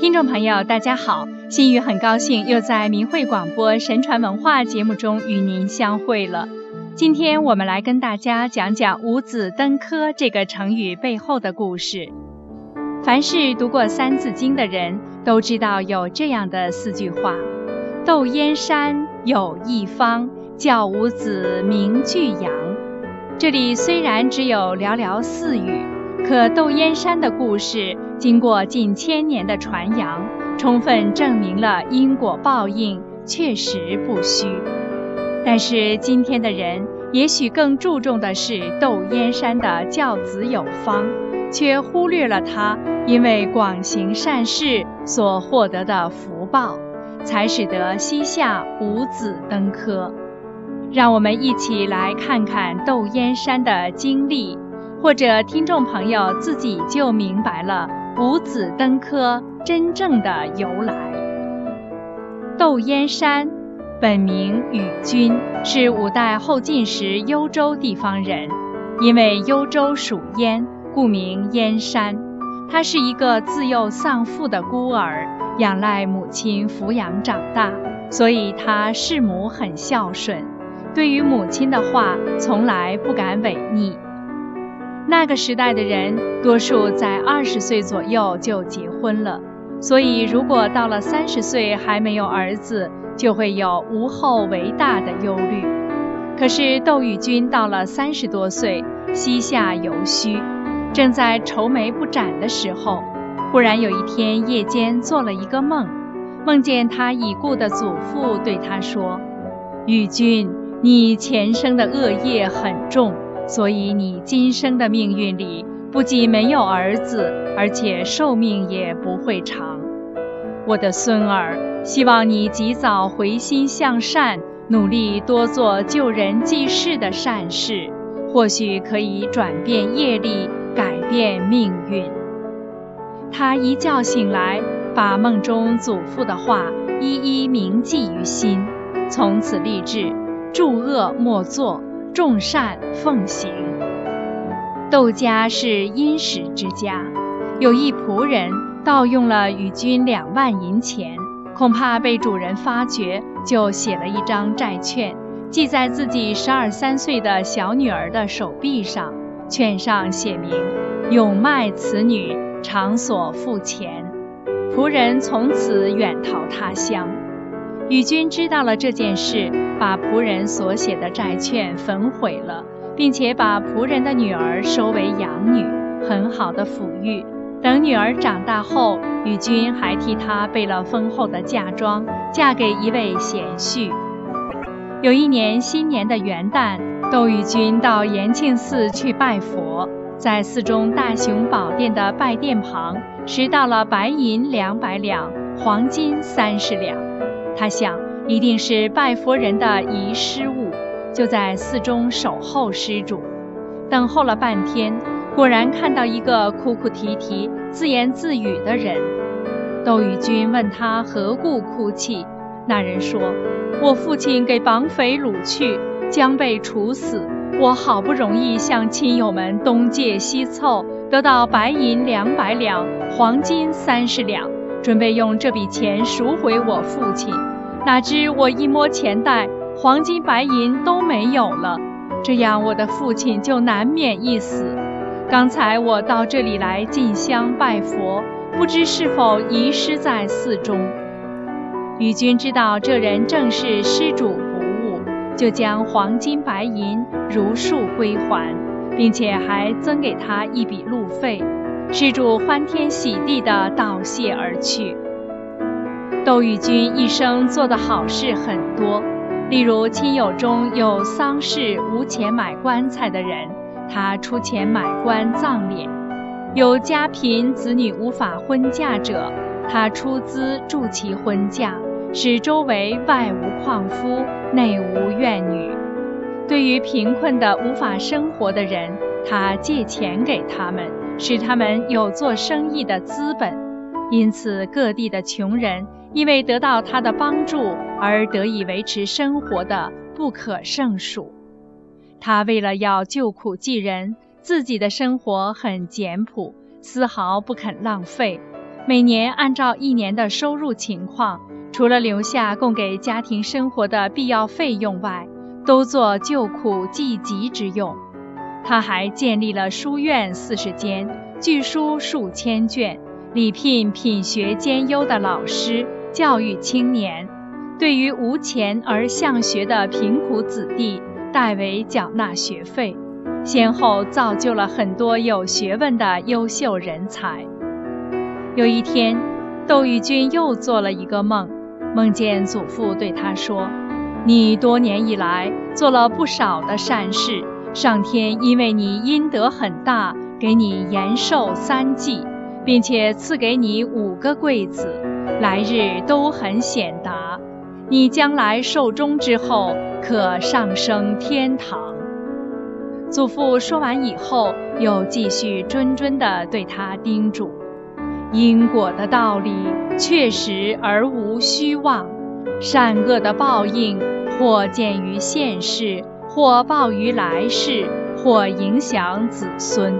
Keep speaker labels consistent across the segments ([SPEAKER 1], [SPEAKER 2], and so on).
[SPEAKER 1] 听众朋友，大家好！心雨很高兴又在明慧广播神传文化节目中与您相会了。今天我们来跟大家讲讲“五子登科”这个成语背后的故事。凡是读过《三字经》的人都知道有这样的四句话：“窦燕山有一方，教五子名俱扬。”这里虽然只有寥寥四语。可窦燕山的故事经过近千年的传扬，充分证明了因果报应确实不虚。但是今天的人也许更注重的是窦燕山的教子有方，却忽略了他因为广行善事所获得的福报，才使得西夏五子登科。让我们一起来看看窦燕山的经历。或者听众朋友自己就明白了五子登科真正的由来。窦燕山，本名宇君，是五代后晋时幽州地方人。因为幽州属燕，故名燕山。他是一个自幼丧父的孤儿，仰赖母亲抚养长大，所以他弑母很孝顺，对于母亲的话从来不敢违逆。那个时代的人多数在二十岁左右就结婚了，所以如果到了三十岁还没有儿子，就会有无后为大的忧虑。可是窦宇君到了三十多岁，膝下犹虚，正在愁眉不展的时候，忽然有一天夜间做了一个梦，梦见他已故的祖父对他说：“玉君，你前生的恶业很重。”所以你今生的命运里不仅没有儿子，而且寿命也不会长。我的孙儿，希望你及早回心向善，努力多做救人济世的善事，或许可以转变业力，改变命运。他一觉醒来，把梦中祖父的话一一铭记于心，从此立志：助恶莫作。众善奉行。窦家是殷实之家，有一仆人盗用了与君两万银钱，恐怕被主人发觉，就写了一张债券，系在自己十二三岁的小女儿的手臂上。券上写明：“永卖此女，偿所付钱。”仆人从此远逃他乡。宇君知道了这件事，把仆人所写的债券焚毁了，并且把仆人的女儿收为养女，很好的抚育。等女儿长大后，宇君还替她备了丰厚的嫁妆，嫁给一位贤婿。有一年新年的元旦，窦宇君到延庆寺去拜佛，在寺中大雄宝殿的拜殿旁拾到了白银两百两，黄金三十两。他想，一定是拜佛人的遗失物，就在寺中守候施主。等候了半天，果然看到一个哭哭啼啼、自言自语的人。窦宇君问他何故哭泣，那人说：“我父亲给绑匪掳去，将被处死。我好不容易向亲友们东借西凑，得到白银两百两，黄金三十两，准备用这笔钱赎回我父亲。”哪知我一摸钱袋，黄金白银都没有了，这样我的父亲就难免一死。刚才我到这里来进香拜佛，不知是否遗失在寺中。与君知道这人正是施主不误，就将黄金白银如数归还，并且还增给他一笔路费。施主欢天喜地地道谢而去。窦玉君一生做的好事很多，例如亲友中有丧事无钱买棺材的人，他出钱买棺葬殓；有家贫子女无法婚嫁者，他出资助其婚嫁，使周围外无旷夫，内无怨女。对于贫困的无法生活的人，他借钱给他们，使他们有做生意的资本。因此，各地的穷人。因为得到他的帮助而得以维持生活的不可胜数。他为了要救苦济人，自己的生活很简朴，丝毫不肯浪费。每年按照一年的收入情况，除了留下供给家庭生活的必要费用外，都做救苦济急之用。他还建立了书院四十间，聚书数千卷，礼聘品学兼优的老师，教育青年。对于无钱而向学的贫苦子弟，代为缴纳学费，先后造就了很多有学问的优秀人才。有一天，窦玉君又做了一个梦，梦见祖父对他说：“你多年以来做了不少的善事。”上天因为你阴德很大，给你延寿三纪，并且赐给你五个贵子，来日都很显达。你将来寿终之后，可上升天堂。祖父说完以后，又继续谆谆地对他叮嘱：因果的道理确实而无虚妄，善恶的报应或见于现世。或报于来世，或影响子孙，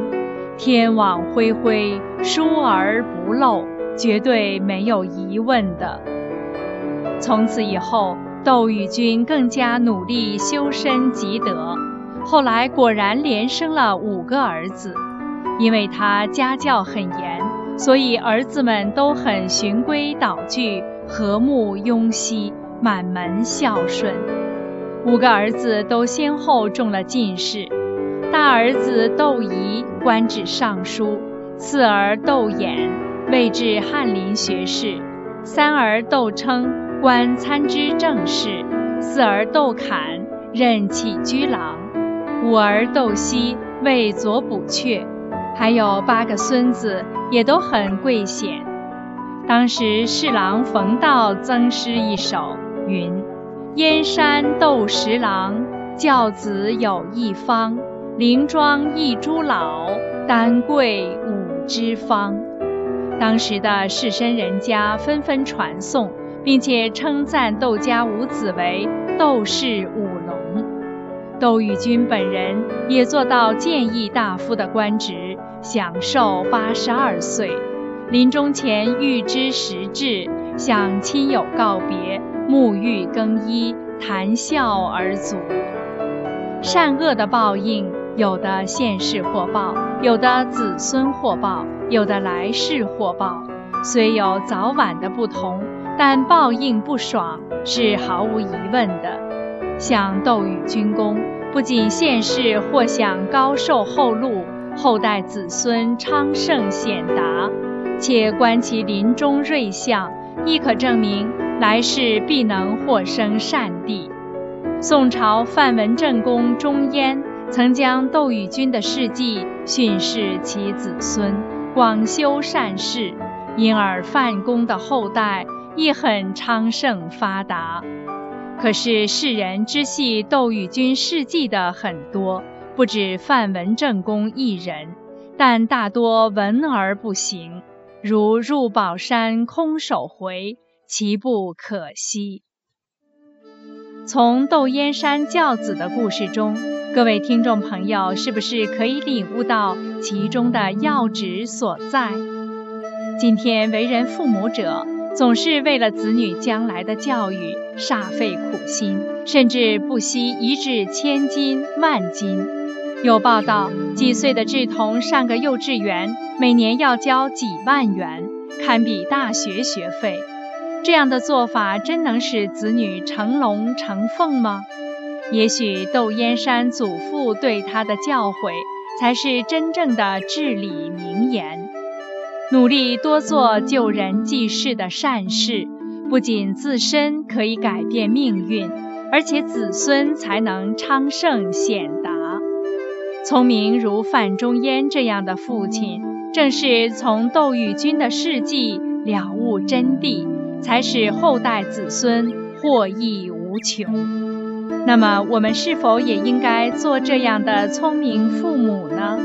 [SPEAKER 1] 天网恢恢，疏而不漏，绝对没有疑问的。从此以后，窦玉君更加努力修身积德，后来果然连生了五个儿子。因为他家教很严，所以儿子们都很循规蹈矩，和睦雍熙，满门孝顺。五个儿子都先后中了进士，大儿子窦仪官至尚书，次儿窦衍位至翰林学士，三儿窦称官参知政事，四儿窦侃任起居郎，五儿窦熙为左补阙，还有八个孙子也都很贵显。当时侍郎冯道增诗一首，云。燕山窦十郎，教子有一方；灵庄一诸老，丹桂五之方。当时的士绅人家纷纷传颂，并且称赞窦家五子为窦氏五龙。窦玉君本人也做到谏议大夫的官职，享寿八十二岁。临终前预知时至，向亲友告别。沐浴更衣，谈笑而足。善恶的报应，有的现世获报，有的子孙获报，有的来世获报。虽有早晚的不同，但报应不爽是毫无疑问的。像窦羽军功，不仅现世获享高寿厚禄，后代子孙昌盛显达，且观其临终瑞相，亦可证明。来世必能获生善地。宋朝范文正公钟淹曾将窦羽君的事迹训示其子孙，广修善事，因而范公的后代亦很昌盛发达。可是世人知系窦羽君事迹的很多，不止范文正公一人，但大多闻而不行，如入宝山空手回。其不可惜。从窦燕山教子的故事中，各位听众朋友是不是可以领悟到其中的要旨所在？今天为人父母者，总是为了子女将来的教育煞费苦心，甚至不惜一掷千金万金。有报道，几岁的稚童上个幼稚园，每年要交几万元，堪比大学学费。这样的做法真能使子女成龙成凤吗？也许窦燕山祖父对他的教诲，才是真正的至理名言。努力多做救人济世的善事，不仅自身可以改变命运，而且子孙才能昌盛显达。聪明如范仲淹这样的父亲，正是从窦玉君的事迹了悟真谛。才使后代子孙获益无穷。那么，我们是否也应该做这样的聪明父母呢？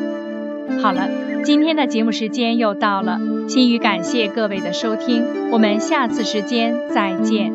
[SPEAKER 1] 好了，今天的节目时间又到了，心语感谢各位的收听，我们下次时间再见。